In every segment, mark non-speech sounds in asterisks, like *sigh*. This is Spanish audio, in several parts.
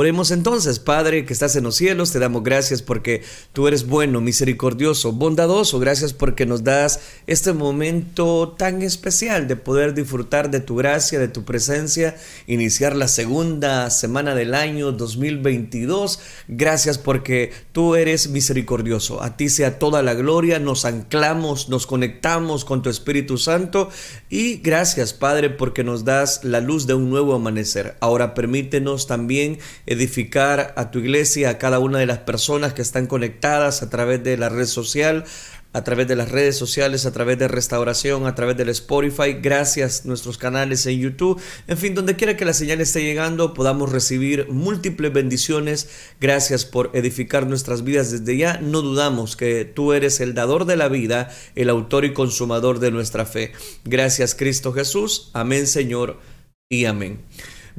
Oremos entonces, Padre que estás en los cielos, te damos gracias porque tú eres bueno, misericordioso, bondadoso. Gracias porque nos das este momento tan especial de poder disfrutar de tu gracia, de tu presencia, iniciar la segunda semana del año 2022. Gracias porque tú eres misericordioso. A ti sea toda la gloria. Nos anclamos, nos conectamos con tu Espíritu Santo y gracias, Padre, porque nos das la luz de un nuevo amanecer. Ahora permítenos también edificar a tu iglesia, a cada una de las personas que están conectadas a través de la red social, a través de las redes sociales, a través de restauración, a través del Spotify, gracias nuestros canales en YouTube, en fin, donde quiera que la señal esté llegando, podamos recibir múltiples bendiciones. Gracias por edificar nuestras vidas desde ya. No dudamos que tú eres el dador de la vida, el autor y consumador de nuestra fe. Gracias Cristo Jesús. Amén Señor y amén.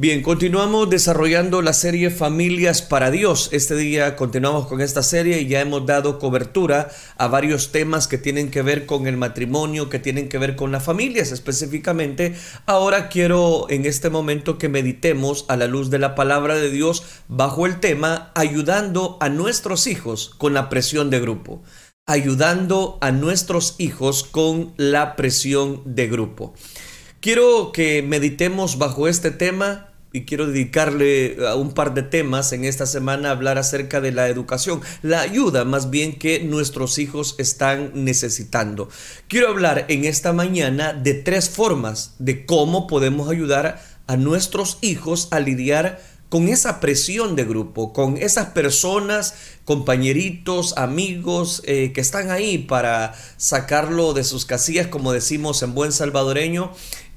Bien, continuamos desarrollando la serie Familias para Dios. Este día continuamos con esta serie y ya hemos dado cobertura a varios temas que tienen que ver con el matrimonio, que tienen que ver con las familias específicamente. Ahora quiero en este momento que meditemos a la luz de la palabra de Dios bajo el tema ayudando a nuestros hijos con la presión de grupo. Ayudando a nuestros hijos con la presión de grupo. Quiero que meditemos bajo este tema y quiero dedicarle a un par de temas en esta semana a hablar acerca de la educación, la ayuda más bien que nuestros hijos están necesitando. Quiero hablar en esta mañana de tres formas de cómo podemos ayudar a nuestros hijos a lidiar con esa presión de grupo, con esas personas, compañeritos, amigos eh, que están ahí para sacarlo de sus casillas, como decimos en buen salvadoreño,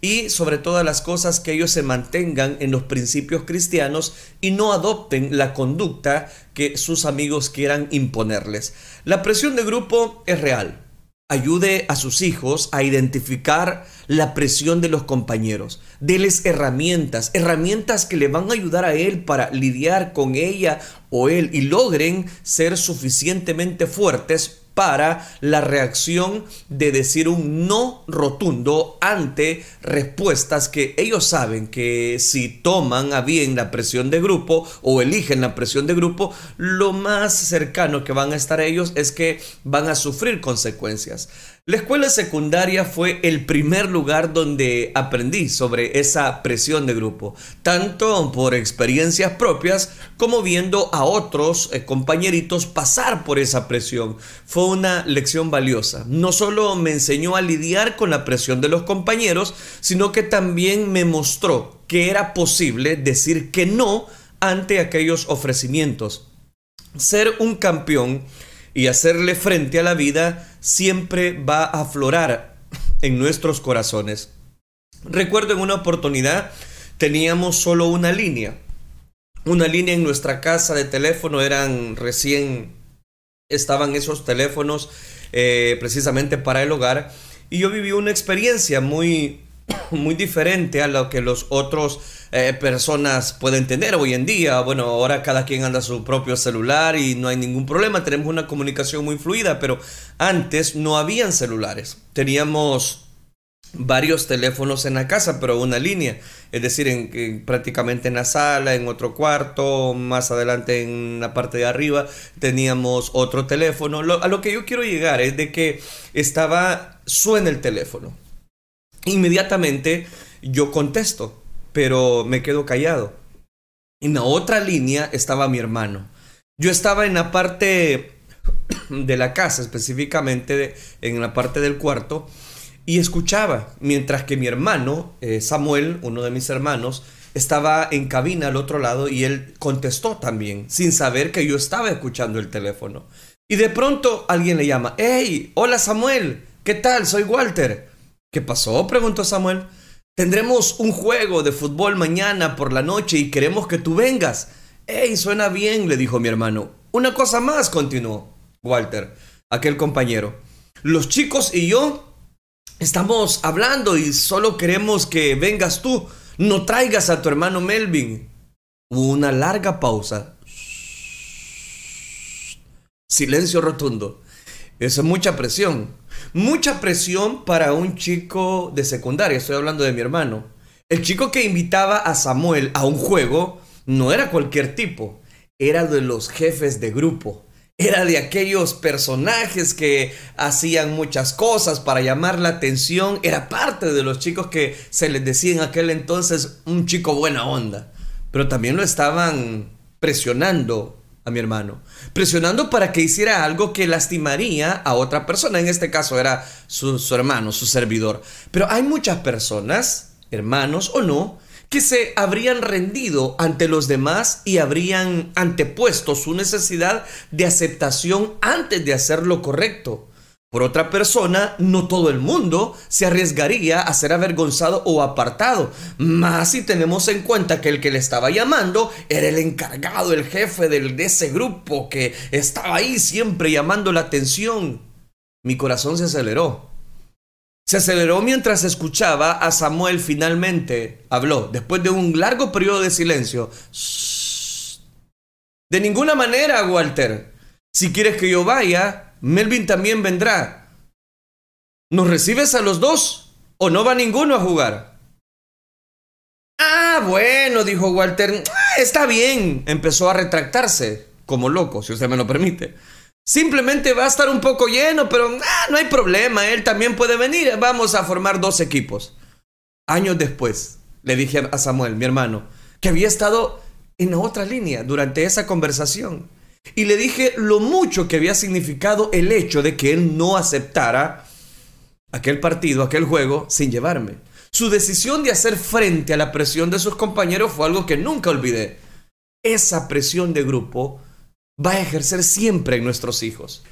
y sobre todas las cosas que ellos se mantengan en los principios cristianos y no adopten la conducta que sus amigos quieran imponerles. La presión de grupo es real. Ayude a sus hijos a identificar la presión de los compañeros. Deles herramientas, herramientas que le van a ayudar a él para lidiar con ella o él y logren ser suficientemente fuertes para la reacción de decir un no rotundo ante respuestas que ellos saben que si toman a bien la presión de grupo o eligen la presión de grupo, lo más cercano que van a estar ellos es que van a sufrir consecuencias. La escuela secundaria fue el primer lugar donde aprendí sobre esa presión de grupo, tanto por experiencias propias como viendo a otros eh, compañeritos pasar por esa presión. Fue una lección valiosa. No solo me enseñó a lidiar con la presión de los compañeros, sino que también me mostró que era posible decir que no ante aquellos ofrecimientos. Ser un campeón y hacerle frente a la vida siempre va a aflorar en nuestros corazones. Recuerdo en una oportunidad teníamos solo una línea. Una línea en nuestra casa de teléfono, eran recién, estaban esos teléfonos eh, precisamente para el hogar. Y yo viví una experiencia muy, *coughs* muy diferente a lo que los otros eh, personas pueden tener hoy en día. Bueno, ahora cada quien anda su propio celular y no hay ningún problema, tenemos una comunicación muy fluida, pero antes no habían celulares. Teníamos varios teléfonos en la casa, pero una línea, es decir, en, prácticamente en la sala, en otro cuarto, más adelante en la parte de arriba teníamos otro teléfono. a lo que yo quiero llegar es de que estaba, suena el teléfono Inmediatamente yo contesto, pero me quedo callado. En la otra línea estaba mi hermano. Yo estaba en la parte *clears throat* de la casa, específicamente en la parte del cuarto, y escuchaba, mientras que mi hermano, eh, Samuel, uno de mis hermanos, estaba en cabina al otro lado y él contestó también, sin saber que yo estaba escuchando el teléfono. Y de pronto alguien le llama, hey, hola Samuel, ¿qué tal? Soy Walter. ¿Qué pasó? preguntó Samuel. Tendremos un juego de fútbol mañana por la noche y queremos que tú vengas. ¡Ey, suena bien! le dijo mi hermano. Una cosa más, continuó Walter, aquel compañero. Los chicos y yo estamos hablando y solo queremos que vengas tú. No traigas a tu hermano Melvin. Hubo una larga pausa. Silencio rotundo. Eso es mucha presión. Mucha presión para un chico de secundaria, estoy hablando de mi hermano. El chico que invitaba a Samuel a un juego no era cualquier tipo, era de los jefes de grupo. Era de aquellos personajes que hacían muchas cosas para llamar la atención. Era parte de los chicos que se les decía en aquel entonces un chico buena onda. Pero también lo estaban presionando a mi hermano. Presionando para que hiciera algo que lastimaría a otra persona. En este caso era su, su hermano, su servidor. Pero hay muchas personas, hermanos o no, que se habrían rendido ante los demás y habrían antepuesto su necesidad de aceptación antes de hacer lo correcto. Por otra persona, no todo el mundo se arriesgaría a ser avergonzado o apartado, más si tenemos en cuenta que el que le estaba llamando era el encargado, el jefe de ese grupo que estaba ahí siempre llamando la atención. Mi corazón se aceleró. Se aceleró mientras escuchaba a Samuel finalmente. Habló, después de un largo periodo de silencio. De ninguna manera, Walter. Si quieres que yo vaya, Melvin también vendrá. ¿Nos recibes a los dos? ¿O no va ninguno a jugar? Ah, bueno, dijo Walter. Ah, está bien. Empezó a retractarse, como loco, si usted me lo permite. Simplemente va a estar un poco lleno, pero ah, no hay problema, él también puede venir. Vamos a formar dos equipos. Años después, le dije a Samuel, mi hermano, que había estado en otra línea durante esa conversación. Y le dije lo mucho que había significado el hecho de que él no aceptara aquel partido, aquel juego, sin llevarme. Su decisión de hacer frente a la presión de sus compañeros fue algo que nunca olvidé. Esa presión de grupo va a ejercer siempre en nuestros hijos.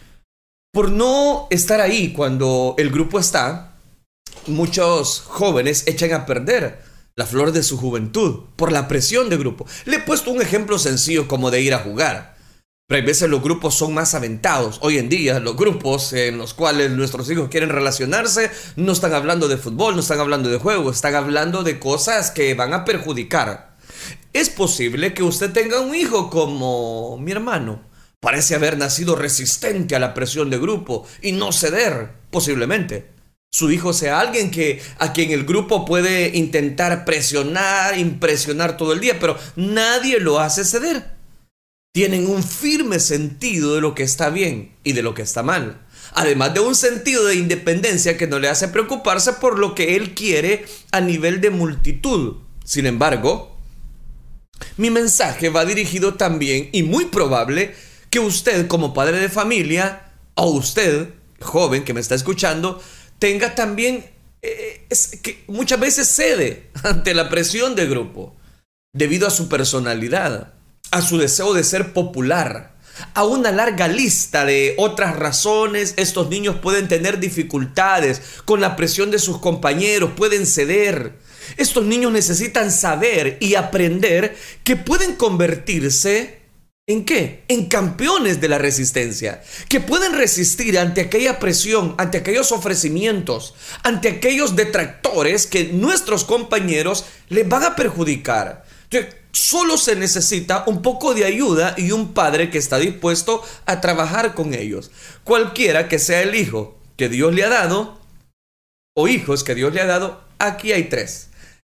Por no estar ahí cuando el grupo está, muchos jóvenes echan a perder la flor de su juventud por la presión de grupo. Le he puesto un ejemplo sencillo como de ir a jugar. Pero hay veces los grupos son más aventados. Hoy en día los grupos en los cuales nuestros hijos quieren relacionarse no están hablando de fútbol, no están hablando de juego, están hablando de cosas que van a perjudicar es posible que usted tenga un hijo como mi hermano. Parece haber nacido resistente a la presión de grupo y no ceder, posiblemente. Su hijo sea alguien que a quien el grupo puede intentar presionar, impresionar todo el día, pero nadie lo hace ceder. Tienen un firme sentido de lo que está bien y de lo que está mal. Además de un sentido de independencia que no le hace preocuparse por lo que él quiere a nivel de multitud. Sin embargo, mi mensaje va dirigido también y muy probable que usted como padre de familia o usted, joven que me está escuchando, tenga también eh, que muchas veces cede ante la presión del grupo debido a su personalidad, a su deseo de ser popular, a una larga lista de otras razones, estos niños pueden tener dificultades con la presión de sus compañeros, pueden ceder, estos niños necesitan saber y aprender que pueden convertirse ¿En qué? En campeones de la resistencia, que pueden resistir ante aquella presión, ante aquellos ofrecimientos, ante aquellos detractores que nuestros compañeros les van a perjudicar. Solo se necesita un poco de ayuda y un padre que está dispuesto a trabajar con ellos. Cualquiera que sea el hijo que Dios le ha dado, o hijos que Dios le ha dado, aquí hay tres.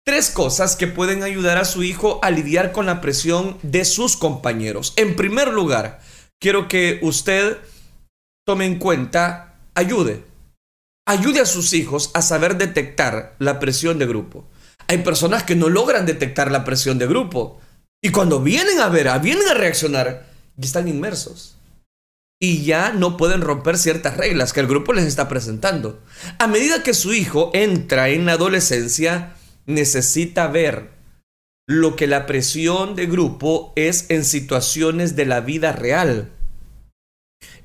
Tres cosas que pueden ayudar a su hijo a lidiar con la presión de sus compañeros. En primer lugar, quiero que usted tome en cuenta, ayude. Ayude a sus hijos a saber detectar la presión de grupo. Hay personas que no logran detectar la presión de grupo. Y cuando vienen a ver, vienen a reaccionar, están inmersos. Y ya no pueden romper ciertas reglas que el grupo les está presentando. A medida que su hijo entra en la adolescencia, necesita ver lo que la presión de grupo es en situaciones de la vida real.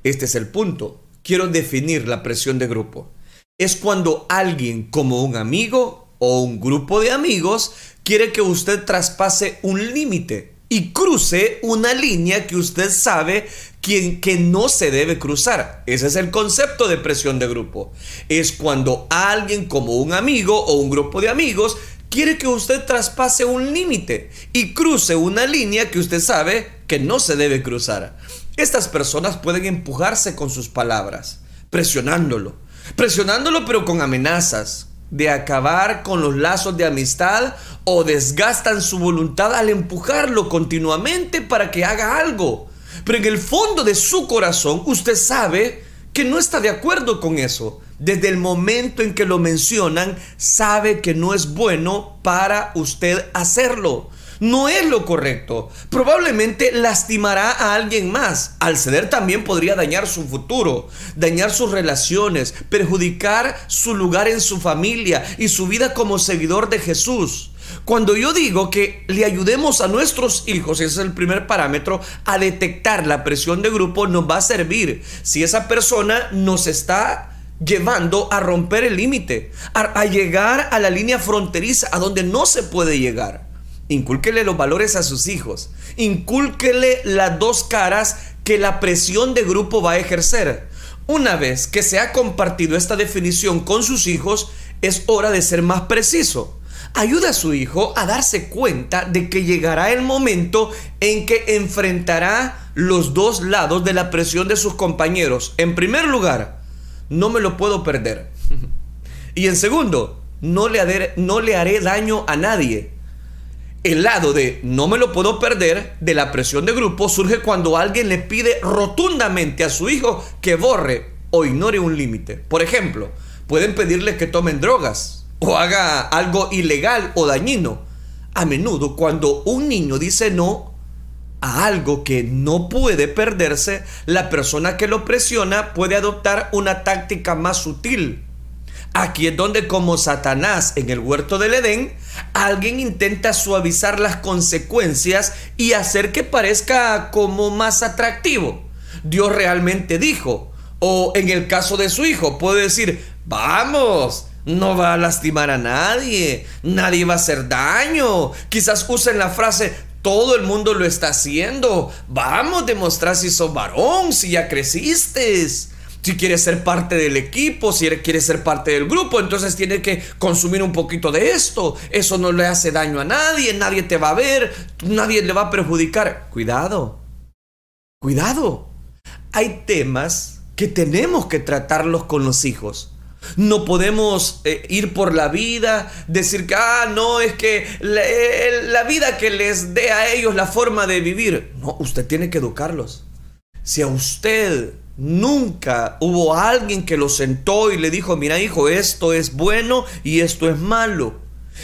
Este es el punto. Quiero definir la presión de grupo. Es cuando alguien como un amigo o un grupo de amigos quiere que usted traspase un límite y cruce una línea que usted sabe que, que, no se debe cruzar. Ese es el concepto de presión de grupo. Es cuando alguien como un amigo o un grupo de amigos quiere que usted traspase un límite y cruce una línea que usted sabe que no se debe cruzar. Estas personas pueden empujarse con sus palabras, presionándolo, presionándolo pero con amenazas, de acabar con los lazos de amistad o desgastan su voluntad al empujarlo continuamente para que haga algo. Pero en el fondo de su corazón usted sabe que no está de acuerdo con eso. Desde el momento en que lo mencionan, sabe que no es bueno para usted hacerlo. No es lo correcto. Probablemente lastimará a alguien más. Al ceder también podría dañar su futuro, dañar sus relaciones, perjudicar su lugar en su familia y su vida como seguidor de Jesús. Cuando yo digo que le ayudemos a nuestros hijos, ese es el primer parámetro, a detectar la presión de grupo, nos va a servir si esa persona nos está llevando a romper el límite, a, llegar a la línea fronteriza, a donde no se puede llegar. Incúlquele los valores a sus hijos. Incúlquele las dos caras que la presión de grupo va a ejercer. Una vez que se ha compartido esta definición con sus hijos, es hora de ser más preciso. Ayuda a su hijo a darse cuenta de que llegará el momento en que enfrentará los dos lados de la presión de sus compañeros. En primer lugar, no me lo puedo perder. *laughs* y en segundo, no le, haré, no le haré daño a nadie. El lado de no me lo puedo perder de la presión de grupo surge cuando alguien le pide rotundamente a su hijo que borre o ignore un límite. Por ejemplo, pueden pedirle que tomen drogas o haga algo ilegal o dañino. A menudo cuando un niño dice no, a algo que no puede perderse, la persona que lo presiona puede adoptar una táctica más sutil. Aquí es donde como Satanás en el huerto del Edén, alguien intenta suavizar las consecuencias y hacer que parezca como más atractivo. Dios realmente dijo, o en el caso de su hijo, puede decir, vamos, no va a lastimar a nadie, nadie va a hacer daño. Quizás usen la frase, todo el mundo lo está haciendo. Vamos, demostrar si sos varón, si ya creciste. Si quieres ser parte del equipo, si quieres ser parte del grupo, entonces tiene que consumir un poquito de esto. Eso no le hace daño a nadie, nadie te va a ver, nadie le va a perjudicar. Cuidado, cuidado. Hay temas que tenemos que tratarlos con los hijos. No podemos eh, ir por la vida, decir que, ah, no, es que la, vida que les dé a ellos la forma de vivir. No, usted tiene que educarlos. Si a usted nunca hubo alguien que lo sentó y le dijo, mira hijo, esto es bueno y esto es malo.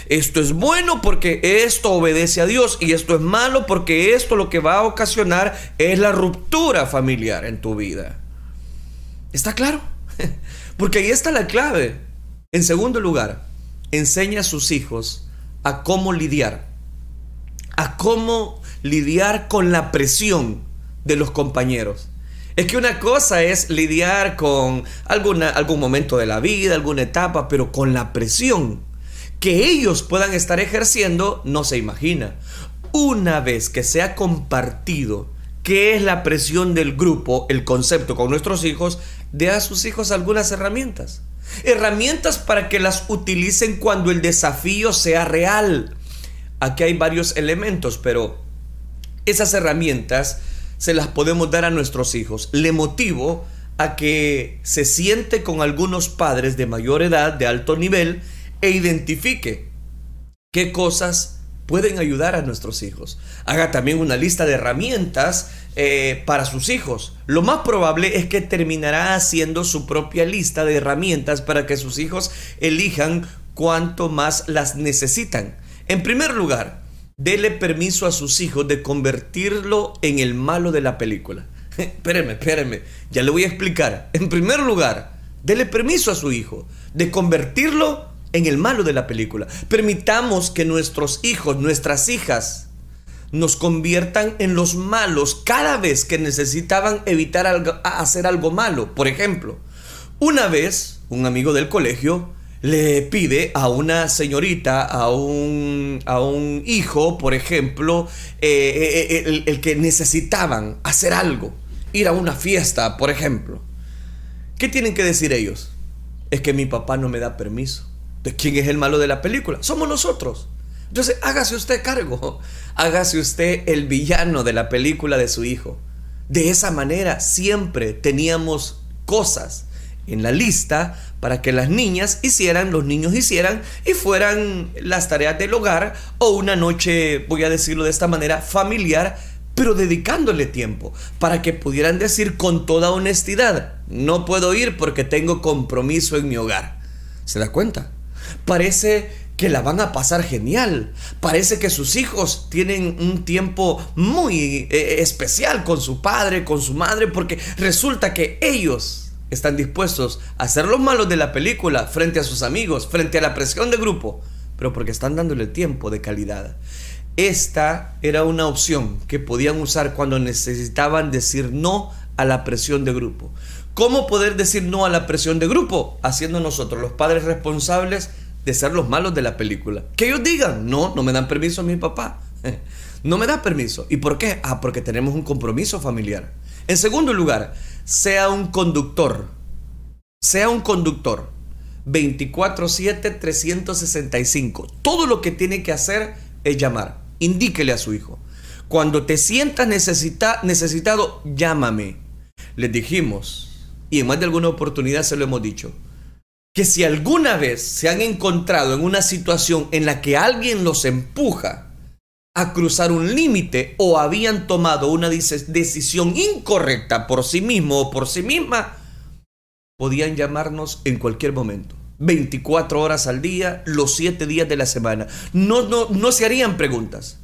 Esto es bueno porque esto obedece a Dios y esto es malo porque esto lo que va a ocasionar es la ruptura familiar en tu vida. ¿Está claro? *laughs* Porque ahí está la clave. En segundo lugar, enseña a sus hijos a cómo lidiar. A cómo lidiar con la presión de los compañeros. Es que una cosa es lidiar con alguna, algún momento de la vida, alguna etapa, pero con la presión que ellos puedan estar ejerciendo no se imagina. Una vez que se ha compartido qué es la presión del grupo, el concepto con nuestros hijos, dé a sus hijos algunas herramientas. Herramientas para que las utilicen cuando el desafío sea real. Aquí hay varios elementos, pero esas herramientas se las podemos dar a nuestros hijos. Le motivo a que se siente con algunos padres de mayor edad, de alto nivel, e identifique qué cosas pueden ayudar a nuestros hijos. Haga también una lista de herramientas eh, para sus hijos. Lo más probable es que terminará haciendo su propia lista de herramientas para que sus hijos elijan cuanto más las necesitan. En primer lugar, dele permiso a sus hijos de convertirlo en el malo de la película. *laughs* espéreme, espéreme, ya le voy a explicar. En primer lugar, dele permiso a su hijo de convertirlo en el malo de la película. Permitamos que nuestros hijos, nuestras hijas, nos conviertan en los malos cada vez que necesitaban evitar hacer algo malo. Por ejemplo, una vez un amigo del colegio le pide a una señorita, a un, a un hijo, por ejemplo, eh, eh, eh, el, que necesitaban hacer algo, ir a una fiesta, por ejemplo. ¿Qué tienen que decir ellos? Es que mi papá no me da permiso. ¿De quién es el malo de la película? Somos nosotros. Entonces, hágase usted cargo. *laughs* Hágase usted el villano de la película de su hijo. De esa manera siempre teníamos cosas en la lista para que las niñas hicieran, los niños hicieran y fueran las tareas del hogar o una noche, voy a decirlo de esta manera, familiar, pero dedicándole tiempo para que pudieran decir con toda honestidad, no puedo ir porque tengo compromiso en mi hogar. ¿Se da cuenta? Parece que la van a pasar genial. Parece que sus hijos tienen un tiempo muy eh, especial con su padre, con su madre, porque resulta que ellos están dispuestos a ser los malos de la película frente a sus amigos, frente a la presión de grupo, pero porque están dándole tiempo de calidad. Esta era una opción que podían usar cuando necesitaban decir no a la presión de grupo. ¿Cómo poder decir no a la presión de grupo? Haciendo nosotros los padres responsables de ser los malos de la película. Que ellos digan, no, no me dan permiso a mi papá. *laughs* No me da permiso. ¿Y por qué? Ah, porque tenemos un compromiso familiar. En segundo lugar, sea un conductor. Sea un conductor. 24/7, 365. Todo lo que tiene que hacer es llamar. Indíquele a su hijo. Cuando te sientas necesitado, llámame. Les dijimos, y en más de alguna oportunidad se lo hemos dicho, que si alguna vez se han encontrado en una situación en la que alguien los empuja, a cruzar un límite o habían tomado una decisión incorrecta por sí mismo o por sí misma, podían llamarnos en cualquier momento. 24 horas al día, los 7 días de la semana. No, no, no se harían preguntas.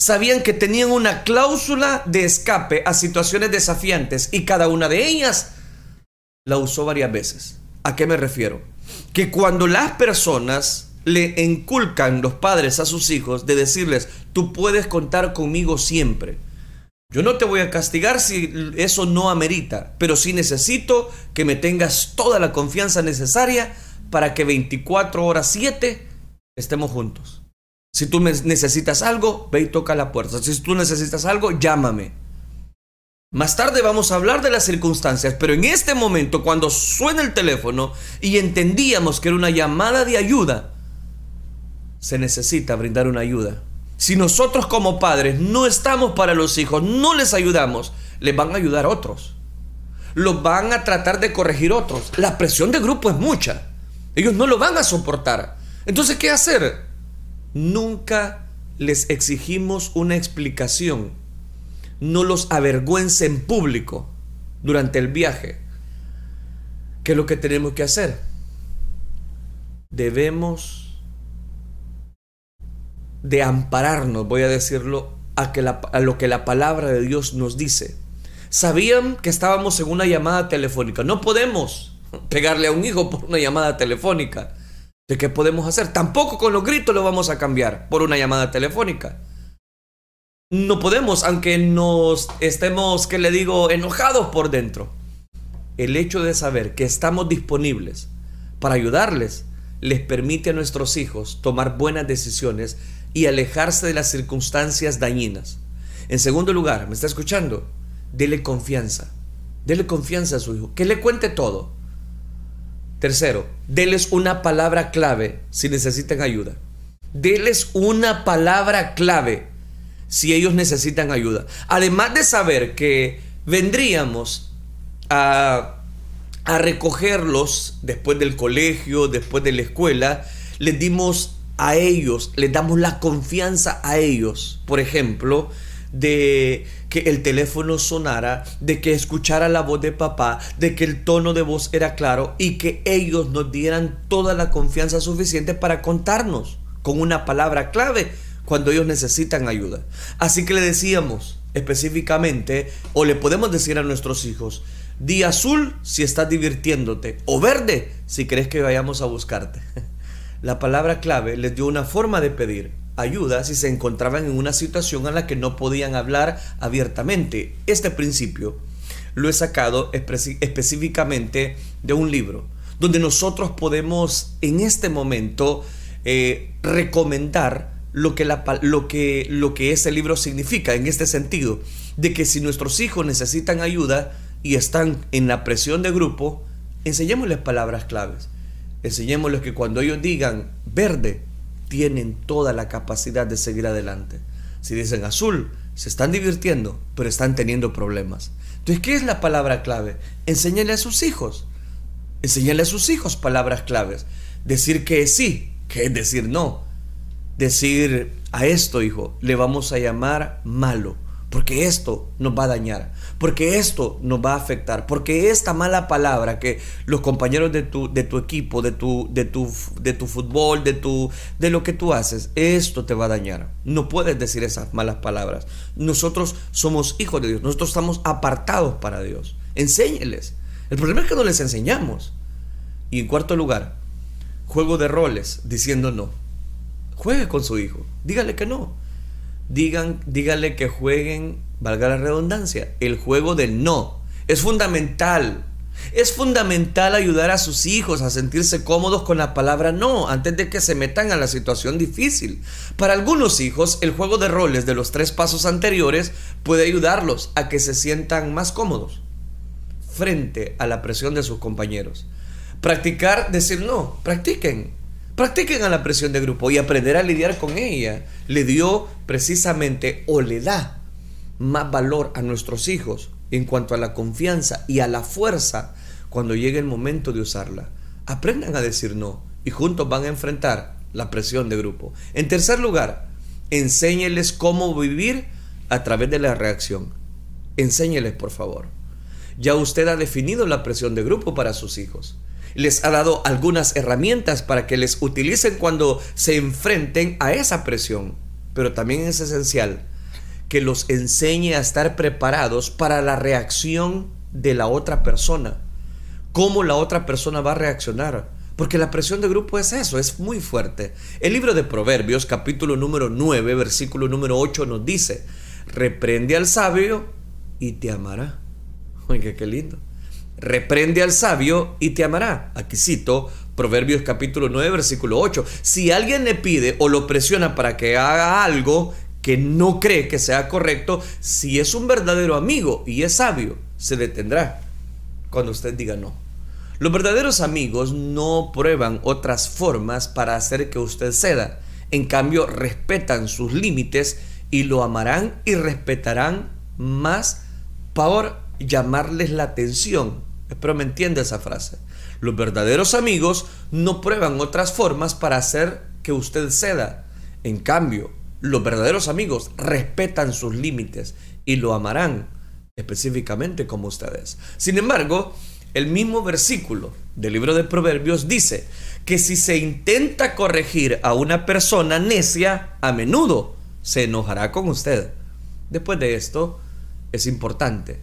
Sabían que tenían una cláusula de escape a situaciones desafiantes y cada una de ellas la usó varias veces. ¿A qué me refiero? Que cuando las personas le inculcan los padres a sus hijos de decirles, tú puedes contar conmigo siempre. Yo no te voy a castigar si eso no amerita, pero sí necesito que me tengas toda la confianza necesaria para que 24 horas 7 estemos juntos. Si tú necesitas algo, ve y toca la puerta. Si tú necesitas algo, llámame. Más tarde vamos a hablar de las circunstancias, pero en este momento, cuando suena el teléfono y entendíamos que era una llamada de ayuda, se necesita brindar una ayuda. Si nosotros como padres no estamos para los hijos, no les ayudamos, les van a ayudar otros. Los van a tratar de corregir otros. La presión de grupo es mucha. Ellos no lo van a soportar. Entonces, ¿qué hacer? Nunca les exigimos una explicación. No los avergüence en público durante el viaje. ¿Qué es lo que tenemos que hacer? Debemos de ampararnos, voy a decirlo, a, que a lo que la palabra de Dios nos dice. Sabían que estábamos en una llamada telefónica. No podemos pegarle a un hijo por una llamada telefónica. ¿De qué podemos hacer? Tampoco con los gritos lo vamos a cambiar por una llamada telefónica. No podemos, aunque nos estemos, que le digo, enojados por dentro. El hecho de saber que estamos disponibles para ayudarles les permite a nuestros hijos tomar buenas decisiones y alejarse de las circunstancias dañinas. En segundo lugar, ¿me está escuchando? Dele confianza. Dele confianza a su hijo. Que le cuente todo. Tercero, deles una palabra clave si necesitan ayuda. Deles una palabra clave si ellos necesitan ayuda. Además de saber que vendríamos a, a recogerlos después del colegio, después de la escuela, les dimos a ellos, les damos la confianza a ellos, por ejemplo, de que el teléfono sonara, de que escuchara la voz de papá, de que el tono de voz era claro y que ellos nos dieran toda la confianza suficiente para contarnos con una palabra clave cuando ellos necesitan ayuda. Así que le decíamos específicamente, o le podemos decir a nuestros hijos, día azul si estás divirtiéndote, o verde si crees que vayamos a buscarte. *laughs* La palabra clave les dio una forma de pedir ayuda si se encontraban en una situación en la que no podían hablar abiertamente. Este principio lo he sacado específicamente de un libro, donde nosotros podemos en este momento eh, recomendar lo que, lo, que, lo que ese libro significa en este sentido, de que si nuestros hijos necesitan ayuda y están en la presión de grupo, enseñémosles palabras claves. Enseñémosles que cuando ellos digan verde, tienen toda la capacidad de seguir adelante. Si dicen azul, se están divirtiendo, pero están teniendo problemas. Entonces, ¿qué es la palabra clave? Enséñale a sus hijos. Enséñale a sus hijos palabras claves. Decir que sí, que es decir no. Decir a esto, hijo, le vamos a llamar malo porque esto nos va a dañar, porque esto nos va a afectar, porque esta mala palabra que los compañeros de tu, de tu equipo, de tu, de, tu, de tu fútbol, de, tu, de lo que tú haces, esto te va a dañar. No puedes decir esas malas palabras. Nosotros somos hijos de Dios, nosotros estamos apartados para Dios. Enséñeles. El problema es que no les enseñamos. Y en cuarto lugar, juego de roles diciendo no. Juegue con su hijo, dígale que no digan, dígale que jueguen, valga la redundancia, el juego del no. Es fundamental. Es fundamental ayudar a sus hijos a sentirse cómodos con la palabra no antes de que se metan a la situación difícil. Para algunos hijos, el juego de roles de los tres pasos anteriores puede ayudarlos a que se sientan más cómodos frente a la presión de sus compañeros. Practicar decir no, practiquen. Practiquen a la presión de grupo y aprender a lidiar con ella. Le dio precisamente o le da más valor a nuestros hijos en cuanto a la confianza y a la fuerza cuando llegue el momento de usarla. Aprendan a decir no y juntos van a enfrentar la presión de grupo. En tercer lugar, enséñeles cómo vivir a través de la reacción. Enséñeles, por favor. Ya usted ha definido la presión de grupo para sus hijos les ha dado algunas herramientas para que les utilicen cuando se enfrenten a esa presión. Pero también es esencial que los enseñe a estar preparados para la reacción de la otra persona. Cómo la otra persona va a reaccionar. Porque la presión de grupo es eso, es muy fuerte. El libro de Proverbios, capítulo número 9, versículo número 8 nos dice, reprende al sabio y te amará. Oiga, qué lindo. Reprende al sabio y te amará. Aquí cito Proverbios capítulo 9, versículo 8. Si alguien le pide o lo presiona para que haga algo que no cree que sea correcto, si es un verdadero amigo y es sabio, se detendrá cuando usted diga no. Los verdaderos amigos no prueban otras formas para hacer que usted ceda. En cambio, respetan sus límites y lo amarán y respetarán más por llamarles la atención Espero me entienda esa frase. Los verdaderos amigos no prueban otras formas para hacer que usted ceda. En cambio, los verdaderos amigos respetan sus límites y lo amarán específicamente como ustedes. Sin embargo, el mismo versículo del libro de Proverbios dice que si se intenta corregir a una persona necia, a menudo se enojará con usted. Después de esto, es importante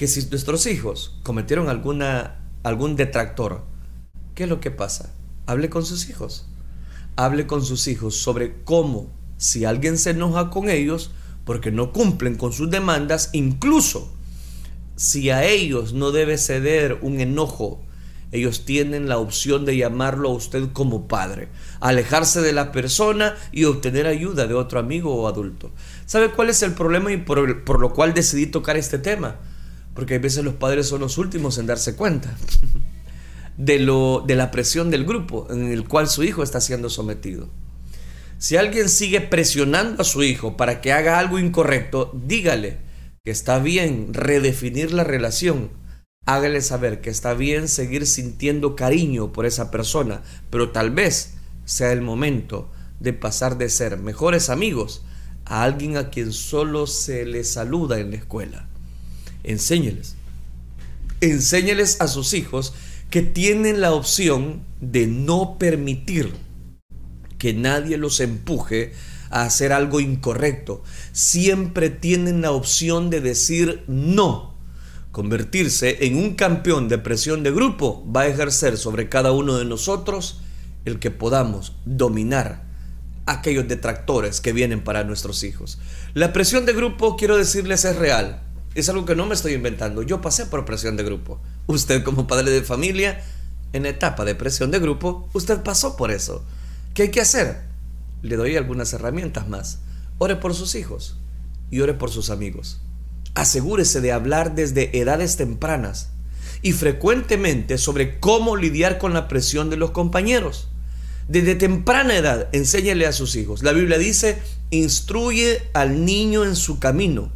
que si nuestros hijos cometieron alguna, algún detractor, ¿qué es lo que pasa? Hable con sus hijos. Hable con sus hijos sobre cómo, si alguien se enoja con ellos porque no cumplen con sus demandas, incluso si a ellos no debe ceder un enojo, ellos tienen la opción de llamarlo a usted como padre, alejarse de la persona y obtener ayuda de otro amigo o adulto. ¿Sabe cuál es el problema y por, por lo cual decidí tocar este tema? Porque a veces los padres son los últimos en darse cuenta *laughs* de, lo, de la presión del grupo en el cual su hijo está siendo sometido. Si alguien sigue presionando a su hijo para que haga algo incorrecto, dígale que está bien redefinir la relación. Hágale saber que está bien seguir sintiendo cariño por esa persona, pero tal vez sea el momento de pasar de ser mejores amigos a alguien a quien solo se le saluda en la escuela enséñeles. Enséñeles a sus hijos que tienen la opción de no permitir que nadie los empuje a hacer algo incorrecto. Siempre tienen la opción de decir no. Convertirse en un campeón de presión de grupo va a ejercer sobre cada uno de nosotros el que podamos dominar aquellos detractores que vienen para nuestros hijos. La presión de grupo, quiero decirles, es real. Es algo que no me estoy inventando. Yo pasé por presión de grupo. Usted como padre de familia, en etapa de presión de grupo, usted pasó por eso. ¿Qué hay que hacer? Le doy algunas herramientas más. Ore por sus hijos y ore por sus amigos. Asegúrese de hablar desde edades tempranas y frecuentemente sobre cómo lidiar con la presión de los compañeros. Desde temprana edad, enséñele a sus hijos. La Biblia dice, instruye al niño en su camino.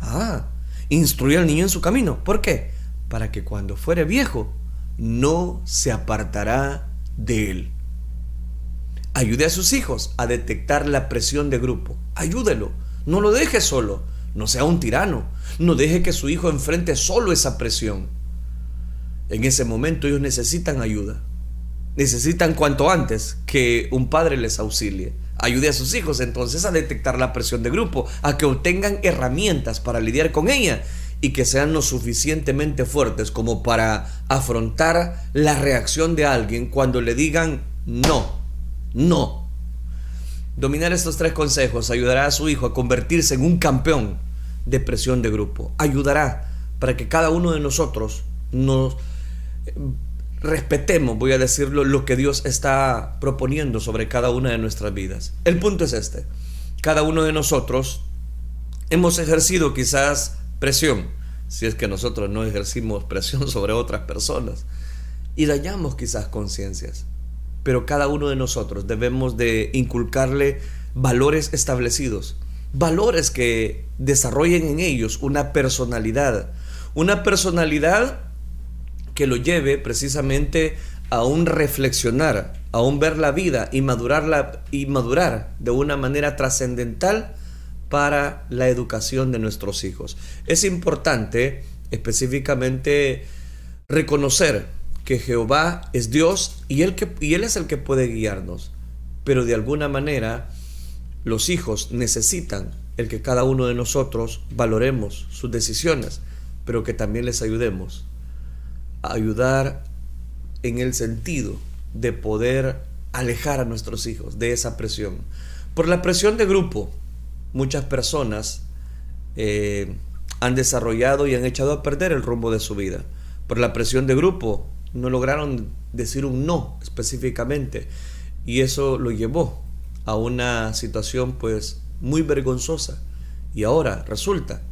Ah, instruir al niño en su camino. ¿Por qué? Para que cuando fuere viejo no se apartará de él. Ayude a sus hijos a detectar la presión de grupo. Ayúdelo. No lo deje solo. No sea un tirano. No deje que su hijo enfrente solo esa presión. En ese momento ellos necesitan ayuda. Necesitan cuanto antes que un padre les auxilie. Ayude a sus hijos entonces a detectar la presión de grupo, a que obtengan herramientas para lidiar con ella y que sean lo suficientemente fuertes como para afrontar la reacción de alguien cuando le digan no no. Dominar estos tres consejos ayudará a su hijo a convertirse en un campeón de presión de grupo. Ayudará para que cada uno de nosotros nos respetemos, voy a decirlo, lo que Dios está proponiendo sobre cada una de nuestras vidas. El punto es este. Cada uno de nosotros hemos ejercido quizás presión, si es que nosotros no ejercimos presión *laughs* sobre otras personas, y dañamos quizás conciencias pero cada uno de nosotros debemos de inculcarle valores establecidos, valores que desarrollen en ellos una personalidad, una personalidad que lo lleve precisamente a un reflexionar, a un ver la vida y madurarla y madurar de una manera trascendental para la educación de nuestros hijos. Es importante específicamente reconocer que Jehová es Dios y él, es el que puede guiarnos. Pero de alguna manera los hijos necesitan el que cada uno de nosotros valoremos sus decisiones, pero que también les ayudemos ayudar en el sentido de poder alejar a nuestros hijos de esa presión. Por la presión de grupo, muchas personas eh, han desarrollado y han echado a perder el rumbo de su vida. Por la presión de grupo, no lograron decir un no específicamente y eso lo llevó a una situación pues muy vergonzosa y ahora resulta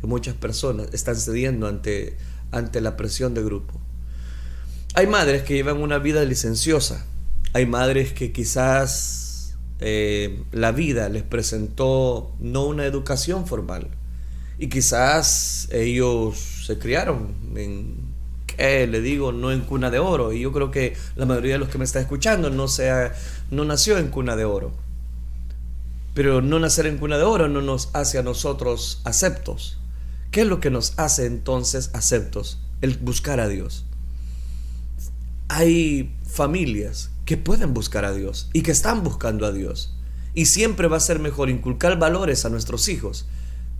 que muchas personas están cediendo ante, ante la presión de grupo. Hay madres que llevan una vida licenciosa, hay madres que quizás eh, la vida les presentó no una educación formal y quizás ellos se criaron en le digo, no en cuna de oro. Y yo creo que la mayoría de los que me están escuchando no, sea, no nació en cuna de oro. Pero no nacer en cuna de oro no nos hace a nosotros aceptos. ¿Qué es lo que nos hace entonces aceptos? El buscar a Dios. Hay familias que pueden buscar a Dios y que están buscando a Dios. Y siempre va a ser mejor inculcar valores a nuestros hijos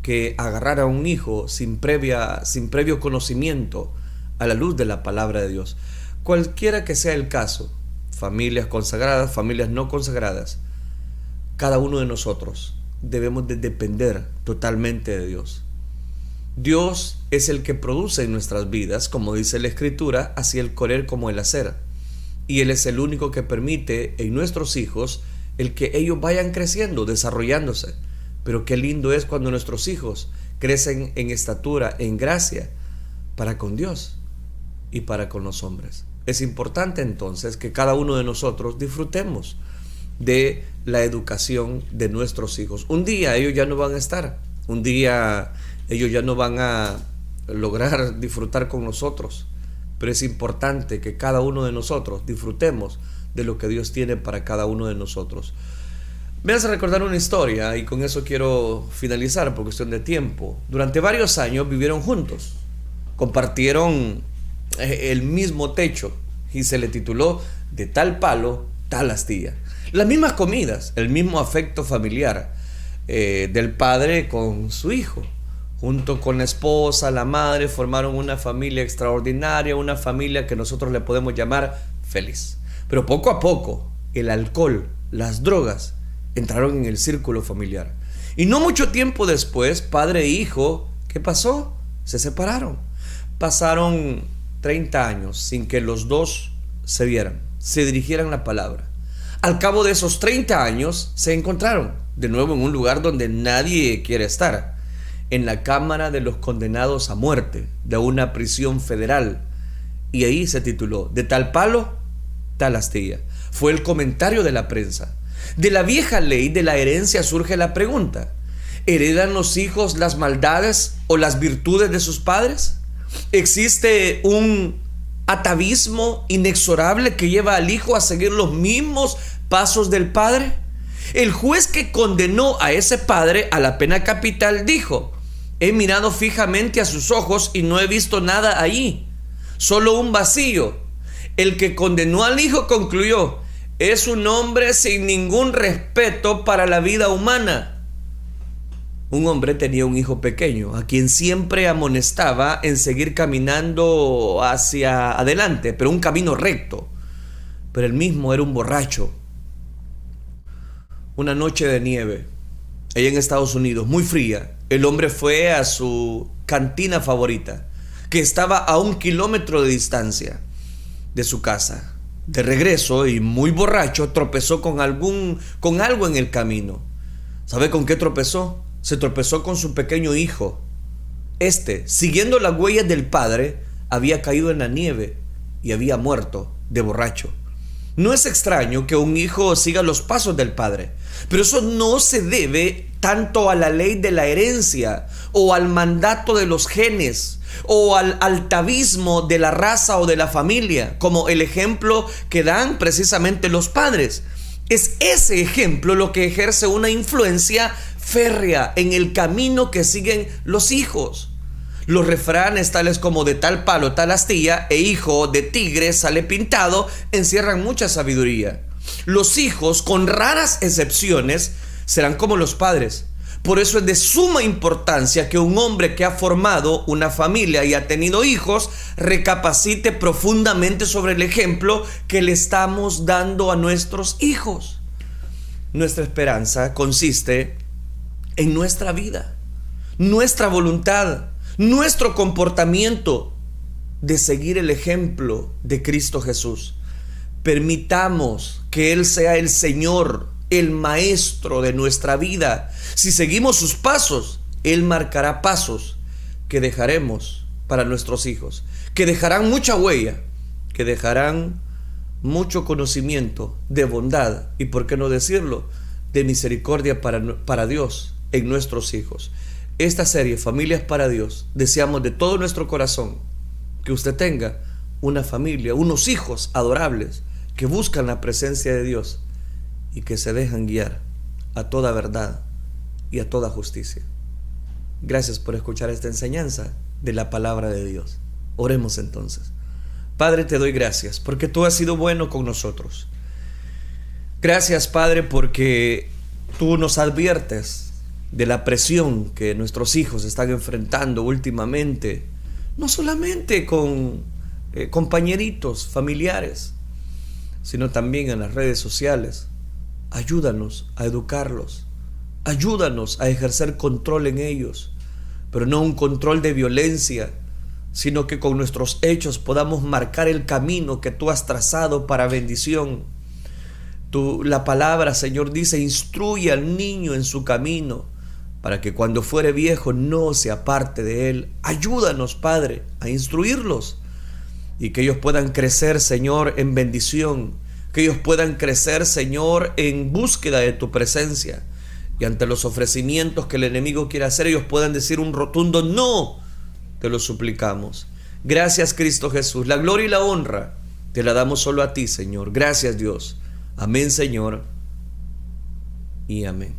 que agarrar a un hijo sin, previa, sin previo conocimiento a la luz de la palabra de Dios. Cualquiera que sea el caso, familias consagradas, familias no consagradas, cada uno de nosotros debemos de depender totalmente de Dios. Dios es el que produce en nuestras vidas, como dice la Escritura, así el correr como el hacer. Y Él es el único que permite en nuestros hijos el que ellos vayan creciendo, desarrollándose. Pero qué lindo es cuando nuestros hijos crecen en estatura, en gracia, para con Dios y para con los hombres. Es importante entonces que cada uno de nosotros disfrutemos de la educación de nuestros hijos. Un día ellos ya no van a estar, un día ellos ya no van a lograr *laughs* disfrutar con nosotros, pero es importante que cada uno de nosotros disfrutemos de lo que Dios tiene para cada uno de nosotros. Me hace recordar una historia y con eso quiero finalizar por cuestión de tiempo. Durante varios años vivieron juntos, compartieron eh, el mismo techo y se le tituló De tal palo, tal astilla. Las mismas comidas, el mismo afecto familiar eh, del padre con su hijo. Junto con la esposa, la madre, formaron una familia extraordinaria, una familia que nosotros le podemos llamar feliz. Pero poco a poco, el alcohol, las drogas, entraron en el círculo familiar. Y no mucho tiempo después, padre e hijo, ¿qué pasó? Se separaron. Pasaron 30 años sin que los dos se vieran, se dirigieran la palabra. Al cabo de esos 30 años se encontraron de nuevo en un lugar donde nadie quiere estar, en la Cámara de los Condenados a Muerte de una prisión federal. Y ahí se tituló, de tal palo, tal astilla. Fue el comentario de la prensa. De la vieja ley de la herencia surge la pregunta, ¿heredan los hijos las maldades o las virtudes de sus padres? existe un atavismo inexorable que lleva al hijo a seguir los mismos pasos del padre? El juez que condenó a ese padre a la pena capital dijo, he mirado fijamente a sus ojos y no he visto nada allí, solo un vacío. El que condenó al hijo concluyó, es un hombre sin ningún respeto para la vida humana. Un hombre tenía un hijo pequeño, a quien siempre amonestaba en seguir caminando hacia adelante, pero un camino recto. Pero él mismo era un borracho una noche de nieve, allá en Estados Unidos, muy fría, el hombre fue a su cantina favorita, que estaba a un kilómetro de distancia de su casa. De regreso y muy borracho, tropezó con algún con algo en el camino. ¿Sabe con qué tropezó? Se tropezó con su pequeño hijo. Este, siguiendo las huellas del padre, había caído en la nieve y había muerto de borracho. No es extraño que un hijo siga los pasos del padre, pero eso no se debe tanto a la ley de la herencia o al mandato de los genes o al altavismo de la raza o de la familia, como el ejemplo que dan precisamente los padres. Es ese ejemplo lo que ejerce una influencia férrea en el camino que siguen los hijos. Los refranes tales como de tal palo, tal astilla e hijo de tigre sale pintado encierran mucha sabiduría. Los hijos, con raras excepciones, serán como los padres. Por eso es de suma importancia que un hombre que ha formado una familia y ha tenido hijos recapacite profundamente sobre el ejemplo que le estamos dando a nuestros hijos. Nuestra esperanza consiste en nuestra vida, nuestra voluntad, nuestro comportamiento de seguir el ejemplo de Cristo Jesús. Permitamos que Él sea el Señor, el Maestro de nuestra vida. Si seguimos sus pasos, Él marcará pasos que dejaremos para nuestros hijos, que dejarán mucha huella, que dejarán mucho conocimiento de bondad y, por qué no decirlo, de misericordia para, para Dios en nuestros hijos esta serie Familias para Dios, deseamos de todo nuestro corazón que usted tenga una familia, unos hijos adorables que buscan la presencia de Dios y que se dejan guiar a toda verdad y a toda justicia. Gracias por escuchar esta enseñanza de la palabra de Dios. Oremos entonces. Padre, te doy gracias porque tú has sido bueno con nosotros. Gracias, Padre, porque tú nos adviertes de la presión que nuestros hijos están enfrentando últimamente, no solamente con eh, compañeritos, familiares, sino también en las redes sociales. Ayúdanos a educarlos, ayúdanos a ejercer control en ellos, pero no un control de violencia, sino que con nuestros hechos podamos marcar el camino que tú has trazado para bendición. Tú, la palabra, Señor, dice, instruye al niño en su camino para que cuando fuere viejo no se aparte de él. Ayúdanos, Padre, a instruirlos y que ellos puedan crecer, Señor, en bendición, que ellos puedan crecer, Señor, en búsqueda de tu presencia. Y ante los ofrecimientos que el enemigo quiere hacer, ellos puedan decir un rotundo no. Te lo suplicamos. Gracias, Cristo Jesús. La gloria y la honra te la damos solo a ti, Señor. Gracias, Dios. Amén, Señor. Y amén.